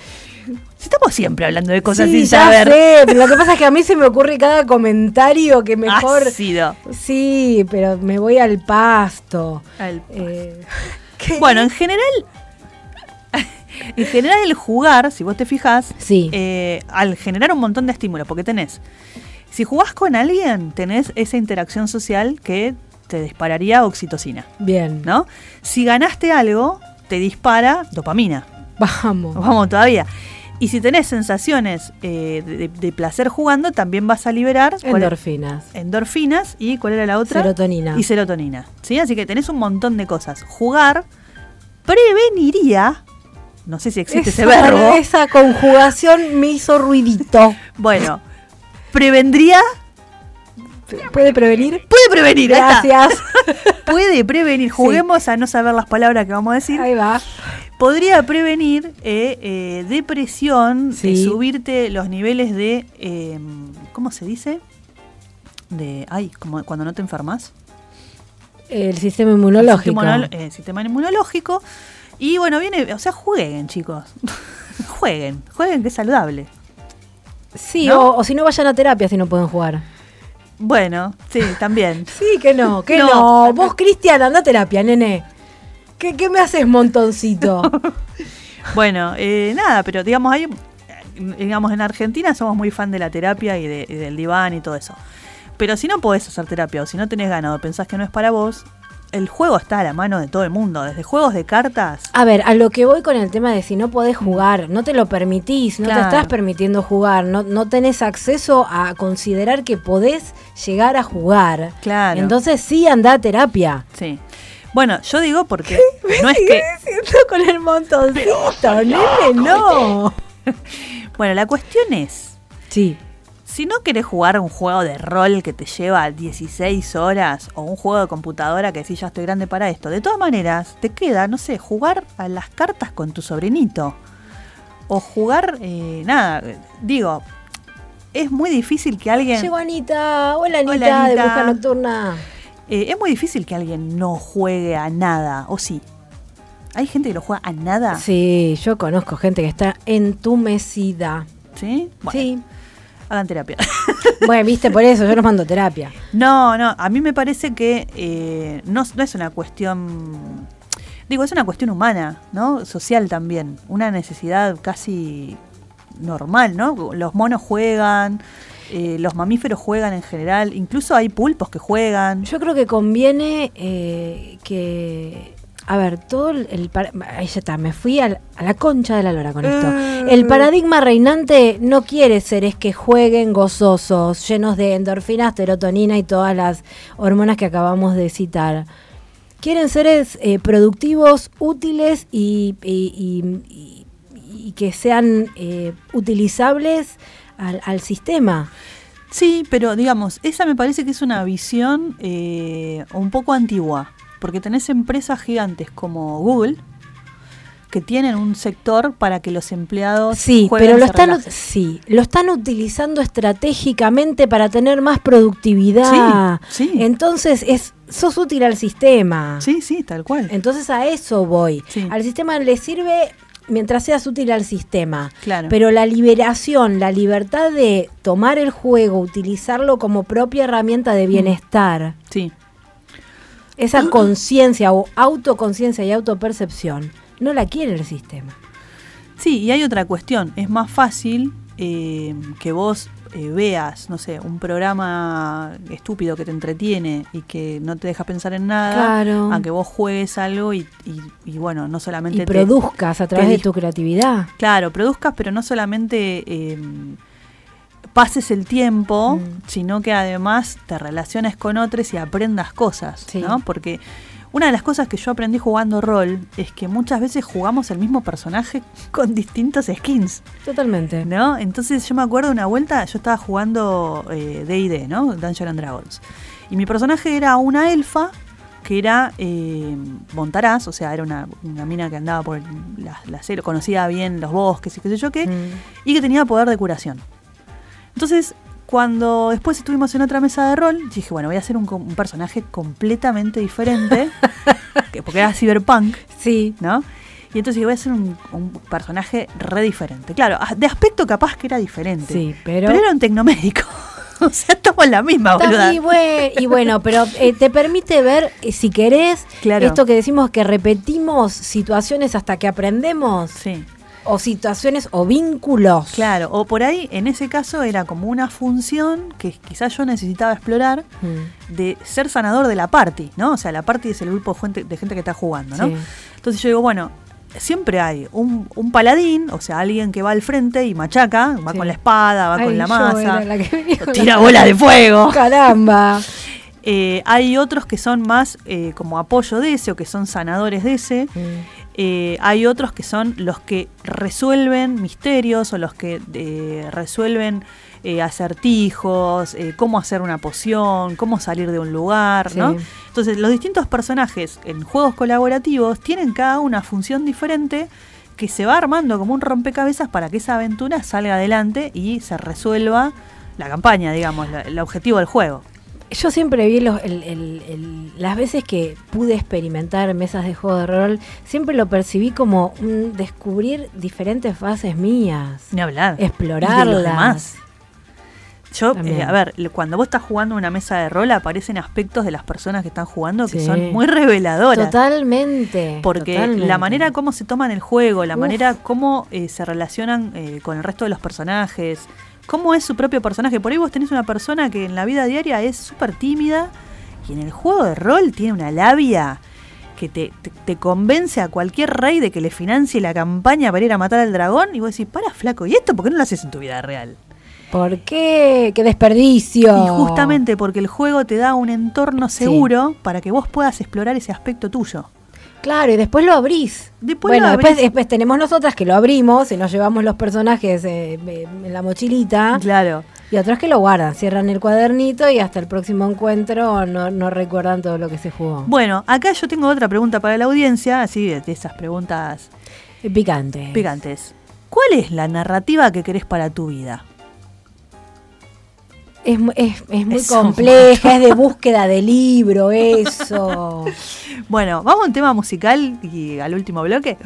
Estamos siempre hablando de cosas sí, sin ya saber. sé, pero lo que pasa es que a mí se me ocurre cada comentario que mejor. Ácido. Sí, pero me voy al pasto. Al- Eh, ¿qué? Bueno, en general, en general el jugar, si vos te fijas, Sí. eh, al generar un montón de estímulos, porque tenés, si jugás con alguien, tenés esa interacción social que te dispararía oxitocina, Bien, ¿no? Si ganaste algo, te dispara dopamina. vamos. Vamos todavía. Y si tenés sensaciones eh, de, de placer jugando, también vas a liberar ¿cuál- Endorfinas. endorfinas y ¿cuál era la otra? Serotonina. Y serotonina. ¿sí? Así que tenés un montón de cosas. Jugar preveniría, no sé si existe ese Esa- verbo, Esa conjugación me hizo ruidito. bueno, prevendría, ¿Puede prevenir? puede prevenir. Gracias. puede prevenir, juguemos a no saber las palabras que vamos a decir, Ahí va. podría prevenir eh, eh, depresión, Sí. eh, subirte los niveles de, ¿cómo se dice? De, ay, como cuando no te enfermas. El sistema inmunológico. Sistema, eh, sistema inmunológico. Y bueno, viene, o sea, jueguen, chicos. jueguen, jueguen que es saludable. Sí, ¿No? o, o si no vayan a terapia si no pueden jugar. Bueno, sí, también. Sí, que no, que No. no. Vos, Cristian, anda a terapia, nene. ¿Qué, qué me haces, montoncito? bueno, eh, nada, pero digamos, hay, digamos, en Argentina somos muy fan de la terapia y, de- y del diván y todo eso. Pero si no podés hacer terapia o si no tenés ganas o pensás que no es para vos, el juego está a la mano de todo el mundo. Desde juegos de cartas. A ver, a lo que voy con el tema de si no podés jugar, no te lo permitís, no Claro. te estás permitiendo jugar, no, no tenés acceso a considerar que podés llegar a jugar. Claro. Entonces sí anda a terapia. Sí. Bueno, yo digo porque no es que. diciendo con el montoncito, nene, no. Bueno, la cuestión es. Sí. Si no querés jugar un juego de rol que te lleva 16 horas o un juego de computadora que decís ya estoy grande para esto, de todas maneras te queda, no sé, jugar a las cartas con tu sobrinito. O jugar, eh, nada, digo, es muy difícil que alguien... Llegó Anita, hola Anita, Hola, de Anita. Bruja Nocturna. eh, es muy difícil que alguien no juegue a nada, ¿o sí? ¿Hay gente que no juega a nada? Sí, yo conozco gente que está entumecida. ¿Sí? Bueno, Sí. Hagan terapia. Bueno, viste, por eso yo los mando terapia. No, no, a mí me parece que eh, no, no es una cuestión... Digo, es una cuestión humana, ¿no? Social también. Una necesidad casi normal, ¿no? Los monos juegan, eh, los mamíferos juegan en general, incluso hay pulpos que juegan. Yo creo que conviene eh, que. A ver, todo el. el ahí ya está, me fui al- a la concha de la lora con esto. Eh. El paradigma reinante no quiere seres que jueguen gozosos, llenos de endorfinas, serotonina y todas las hormonas que acabamos de citar. Quieren seres eh, productivos, útiles y, y- y- y- y que sean eh, utilizables al, al sistema. Sí, pero digamos, esa me parece que es una visión eh, un poco antigua, porque tenés empresas gigantes como Google que tienen un sector para que los empleados Sí, jueguen pero lo están, sí, lo están utilizando estratégicamente para tener más productividad. Sí, sí. Entonces es sos útil al sistema. Sí, sí, tal cual. Entonces a eso voy. Sí. Al sistema le sirve mientras seas útil al sistema. Claro. Pero la liberación, la libertad de tomar el juego, utilizarlo como propia herramienta Mm. de bienestar, Sí. Esa conciencia o autoconciencia y autopercepción, no la quiere el sistema. Sí, y hay otra cuestión. Es más fácil eh, que vos eh, veas, no sé, un programa estúpido que te entretiene y que no te deja pensar en nada, Claro. a que vos juegues algo y, y- y bueno, no solamente Y te- produzcas a través te de tu creatividad. Claro, produzcas, pero no solamente eh, pases el tiempo, Mm. sino que además te relaciones con otros y aprendas cosas, Sí. ¿no? Porque una de las cosas que yo aprendí jugando rol es que muchas veces jugamos el mismo personaje con distintos skins, Totalmente. ¿no? Entonces yo me acuerdo una vuelta, yo estaba jugando eh, D&D, ¿no? Dungeons and Dragons. Y mi personaje era una elfa que era eh, Montaraz, o sea, era una, una mina que andaba por la, la conocía bien los bosques y qué sé yo qué, Mm. y que tenía poder de curación. Entonces, cuando después estuvimos en otra mesa de rol, dije, bueno, voy a hacer un, personaje completamente diferente, que- porque era cyberpunk, Sí. ¿no? Y entonces dije, voy a hacer un, un personaje re diferente. Claro, a- de aspecto capaz que era diferente. Sí, pero- Pero era un tecnomédico. o sea, estamos en la misma, boluda. y, bue- y bueno, pero eh, te permite ver, eh, si querés, Claro. esto que decimos que repetimos situaciones hasta que aprendemos, Sí. O situaciones o vínculos. Claro, o por ahí, en ese caso, era como una función que quizás yo necesitaba explorar Mm. de ser sanador de la party, ¿no? O sea, la party es el grupo de gente, que está jugando, ¿no? Sí. Entonces yo digo, bueno, siempre hay un, un paladín, o sea, alguien que va al frente y machaca, va Sí. con la espada, va Ay, con la masa, la tira la- bola de fuego. Caramba. Eh, hay otros que son más eh, como apoyo de ese o que son sanadores de ese. Mm. Eh, hay otros que son los que resuelven misterios o los que eh, resuelven eh, acertijos, cómo hacer una poción, cómo salir de un lugar, ¿no? Entonces, los distintos personajes en juegos colaborativos tienen cada una función diferente que se va armando como un rompecabezas para que esa aventura salga adelante y se resuelva la campaña, digamos, la- el objetivo del juego. Yo siempre vi los- el- el- el- las veces que pude experimentar mesas de juego de rol, siempre lo percibí como un descubrir diferentes fases mías. Ni hablar. Explorarlas. demás. Yo, eh, a ver, cuando vos estás jugando una mesa de rol aparecen aspectos de las personas que están jugando que Sí. son muy reveladoras. Totalmente. Porque totalmente. la manera como se toman el juego, la Uf. manera como eh, se relacionan eh, con el resto de los personajes, cómo es su propio personaje. Por ahí vos tenés una persona que en la vida diaria es súper tímida y en el juego de rol tiene una labia que te, te- te convence a cualquier rey de que le financie la campaña para ir a matar al dragón y vos decís, para flaco, ¿y esto por qué no lo haces en tu vida real? ¿Por qué? ¡Qué desperdicio! Y justamente porque el juego te da un entorno seguro para que vos puedas explorar ese aspecto tuyo. Claro, y después lo abrís. Después bueno, lo después, abrís. después tenemos nosotras que lo abrimos y nos llevamos los personajes eh, eh, en la mochilita. Claro. Y otros que lo guardan, cierran el cuadernito y hasta el próximo encuentro no, no recuerdan todo lo que se jugó. Bueno, acá yo tengo otra pregunta para la audiencia, así de, esas preguntas Picante. picantes. ¿Cuál es la narrativa que querés para tu vida? Es, es, es muy compleja, es de búsqueda de libro, eso. Bueno, vamos a un tema musical y al último bloque.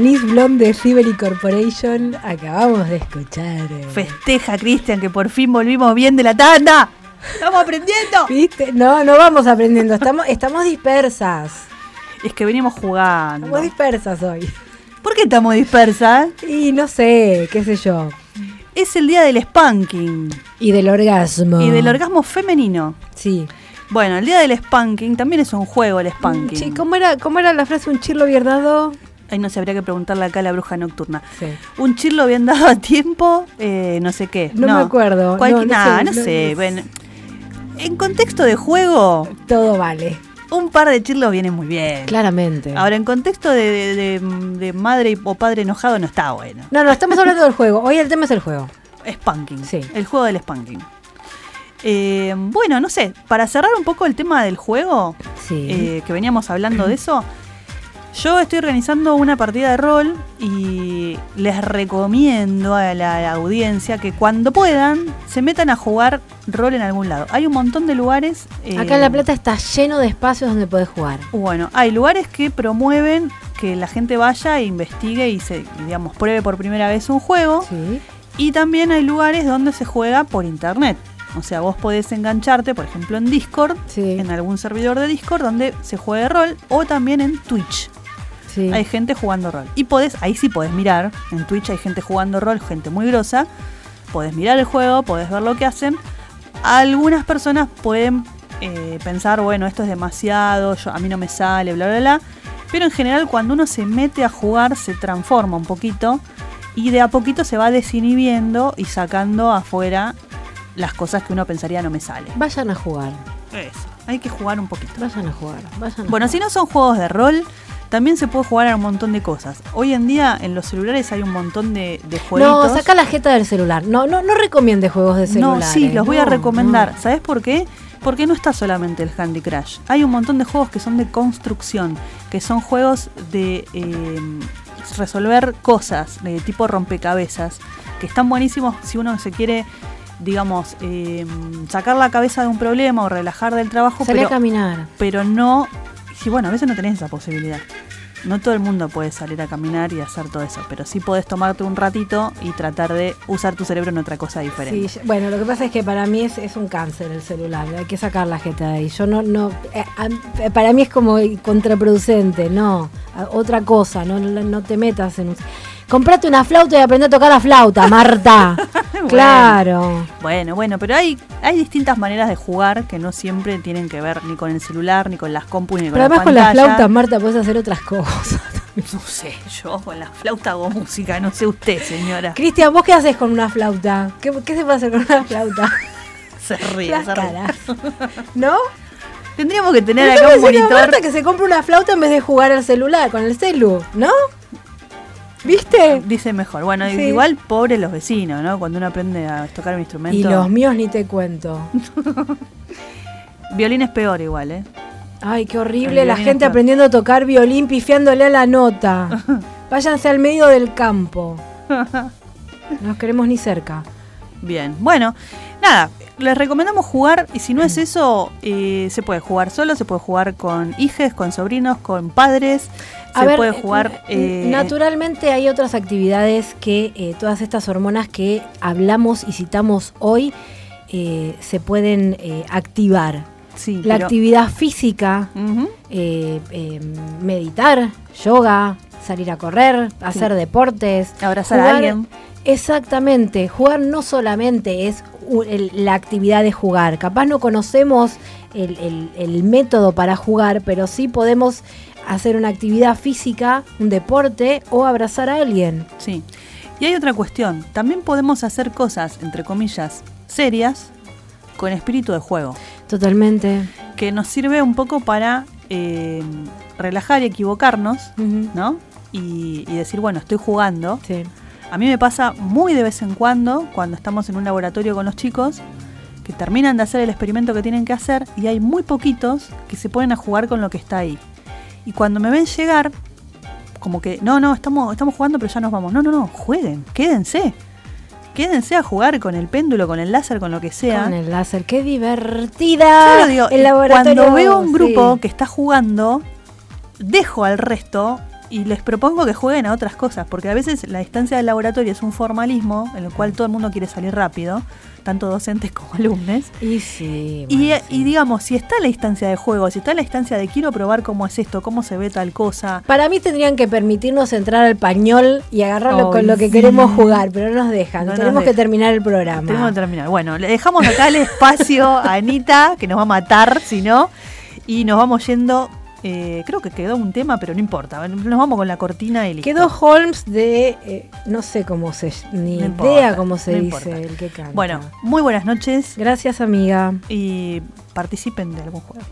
Lebanese Blonde de Sibeli Corporation. Acabamos de escuchar. eh. Festeja, Cristian, que por fin volvimos bien de la tanda. ¡Estamos aprendiendo! ¿Viste? No, no vamos aprendiendo. Estamos, estamos dispersas. Es que venimos jugando. Estamos dispersas hoy. ¿Por qué estamos dispersas? Y no sé, qué sé yo. Es el día del spanking Y del orgasmo. y del orgasmo femenino. Sí. Bueno, el día del spanking también es un juego el spanking. Sí, ¿cómo era, ¿Cómo era la frase? Un chirlo bien dado. Ay, no sé, habría que preguntarle acá a la bruja nocturna. Sí. Un chirlo bien dado a tiempo, eh, no sé qué. No me acuerdo. Cualqui- No, no nah, sé, no no- sé. no- ven. En contexto de juego, Todo vale. un par de chirlos viene muy bien. Claramente. Ahora, en contexto de, de- de- de madre o padre enojado, no está bueno. No, no, estamos hablando del juego. Hoy el tema es el juego. Spanking. Sí. El juego del spanking. Eh, bueno, no sé, para cerrar un poco el tema del juego, Sí. eh, que veníamos hablando de eso, yo estoy organizando una partida de rol y les recomiendo a la audiencia que cuando puedan se metan a jugar rol en algún lado. Hay un montón de lugares. eh, Acá en La Plata está lleno de espacios donde podés jugar. Bueno, hay lugares que promueven que la gente vaya e investigue y se, digamos, pruebe por primera vez un juego. Sí. Y también hay lugares donde se juega por internet. O sea, vos podés engancharte, por ejemplo, en Discord, Sí. en algún servidor de Discord donde se juegue rol, o también en Twitch. Sí. Hay gente jugando rol. Y podés, ahí sí podés mirar. En Twitch hay gente jugando rol, gente muy grosa. Podés mirar el juego, podés ver lo que hacen. Algunas personas pueden eh, pensar, bueno, esto es demasiado, yo, a mí no me sale, bla, bla, bla. Pero en general, cuando uno se mete a jugar, se transforma un poquito. Y de a poquito se va desinhibiendo y sacando afuera las cosas que uno pensaría no me sale. Vayan a jugar. Eso, hay que jugar un poquito. Vayan a jugar. Vayan a Bueno, jugar. si no son juegos de rol, también se puede jugar a un montón de cosas. Hoy en día en los celulares hay un montón de, de No, saca la jeta del celular. No, no, no recomiende juegos de celular. No, sí, los voy a recomendar. no. ¿Sabes por qué? Porque no está solamente el Handy Crash. Hay un montón de juegos que son de construcción, que son juegos de eh, resolver cosas, de tipo rompecabezas, que están buenísimos si uno se quiere, digamos, eh, sacar la cabeza de un problema o relajar del trabajo, Salí a caminar. pero no... Sí, bueno, a veces no tenés esa posibilidad. No todo el mundo puede salir a caminar y hacer todo eso, pero sí podés tomarte un ratito y tratar de usar tu cerebro en otra cosa diferente. Bueno, lo que pasa es que para mí es, un cáncer el celular. Hay que sacar la jeta de ahí. Yo no, no, eh, eh, para mí es como contraproducente. No, otra cosa. No, no te metas en un. Comprate una flauta y aprende a tocar la flauta, Marta. Bueno. claro. Bueno, bueno, pero hay, hay distintas maneras de jugar que no siempre tienen que ver ni con el celular, ni con las compus, ni con Pero la además con la pantalla. flauta, Marta, puedes hacer otras cosas. No sé, yo con la flauta hago música, no sé usted, señora. Cristian, ¿vos qué haces con una flauta? ¿Qué, qué se puede hacer con una flauta? Se ríe, Las se ríe. caras. ¿No? Tendríamos que tener acá un monitor. Marta que se compre una flauta en vez de jugar al celular, con el celu, ¿no? ¿Viste? Dice mejor. Bueno, Sí. igual pobre los vecinos, ¿no? Cuando uno aprende a tocar un instrumento. Y los míos ni te cuento. Violín es peor igual, ¿eh? Ay, qué horrible la gente aprendiendo a tocar violín pifiándole a la nota. Váyanse al medio del campo. No nos queremos ni cerca. Bien, bueno, nada, les recomendamos jugar y si no es eso, eh, se puede jugar solo, se puede jugar con hijes, con sobrinos, con padres, se ver, puede eh, jugar... eh, naturalmente hay otras actividades que eh, todas estas hormonas que hablamos y citamos hoy eh, se pueden activar. sí, La pero- actividad física, meditar, yoga, salir a correr, hacer deportes, Abrazar a alguien. Exactamente, jugar no solamente es la actividad de jugar, capaz no conocemos el, el- el método para jugar, pero sí podemos hacer una actividad física, un deporte o abrazar a alguien. Sí. Y hay otra cuestión, también podemos hacer cosas, entre comillas, serias, con espíritu de juego, Totalmente. que nos sirve un poco para eh, relajar y equivocarnos. ¿no? Y, y decir, bueno, estoy jugando. Sí. A mí me pasa muy de vez en cuando, cuando estamos en un laboratorio con los chicos, que terminan de hacer el experimento que tienen que hacer y hay muy poquitos que se ponen a jugar con lo que está ahí. Y cuando me ven llegar, como que, no, no, estamos, estamos jugando pero ya nos vamos. No, no, no, jueguen, quédense. Quédense a jugar con el péndulo, con el láser, con lo que sea. Con el láser, qué divertida. Claro, digo, el cuando veo un grupo sí. que está jugando, dejo al resto y les propongo que jueguen a otras cosas, porque a veces la instancia del laboratorio es un formalismo en el cual todo el mundo quiere salir rápido, tanto docentes como alumnos. Y sí. Y, sí. y digamos, si está la instancia de juego, si está la instancia de quiero probar cómo es esto, cómo se ve tal cosa, Para mí tendrían que permitirnos entrar al pañol y agarrarlo con lo que sí. queremos jugar, pero no nos dejan. No nos Tenemos que terminar el programa. tenemos que terminar. Bueno, le dejamos acá el espacio a Anita, que nos va a matar si no, y nos vamos yendo. Eh, creo que quedó un tema, pero no importa. Nos vamos con la cortina y listo. Quedó Holmes de, eh, no sé cómo se, ni No idea cómo se no dice importa. el que canta. Bueno, muy buenas noches Gracias amiga. y participen de algún juego.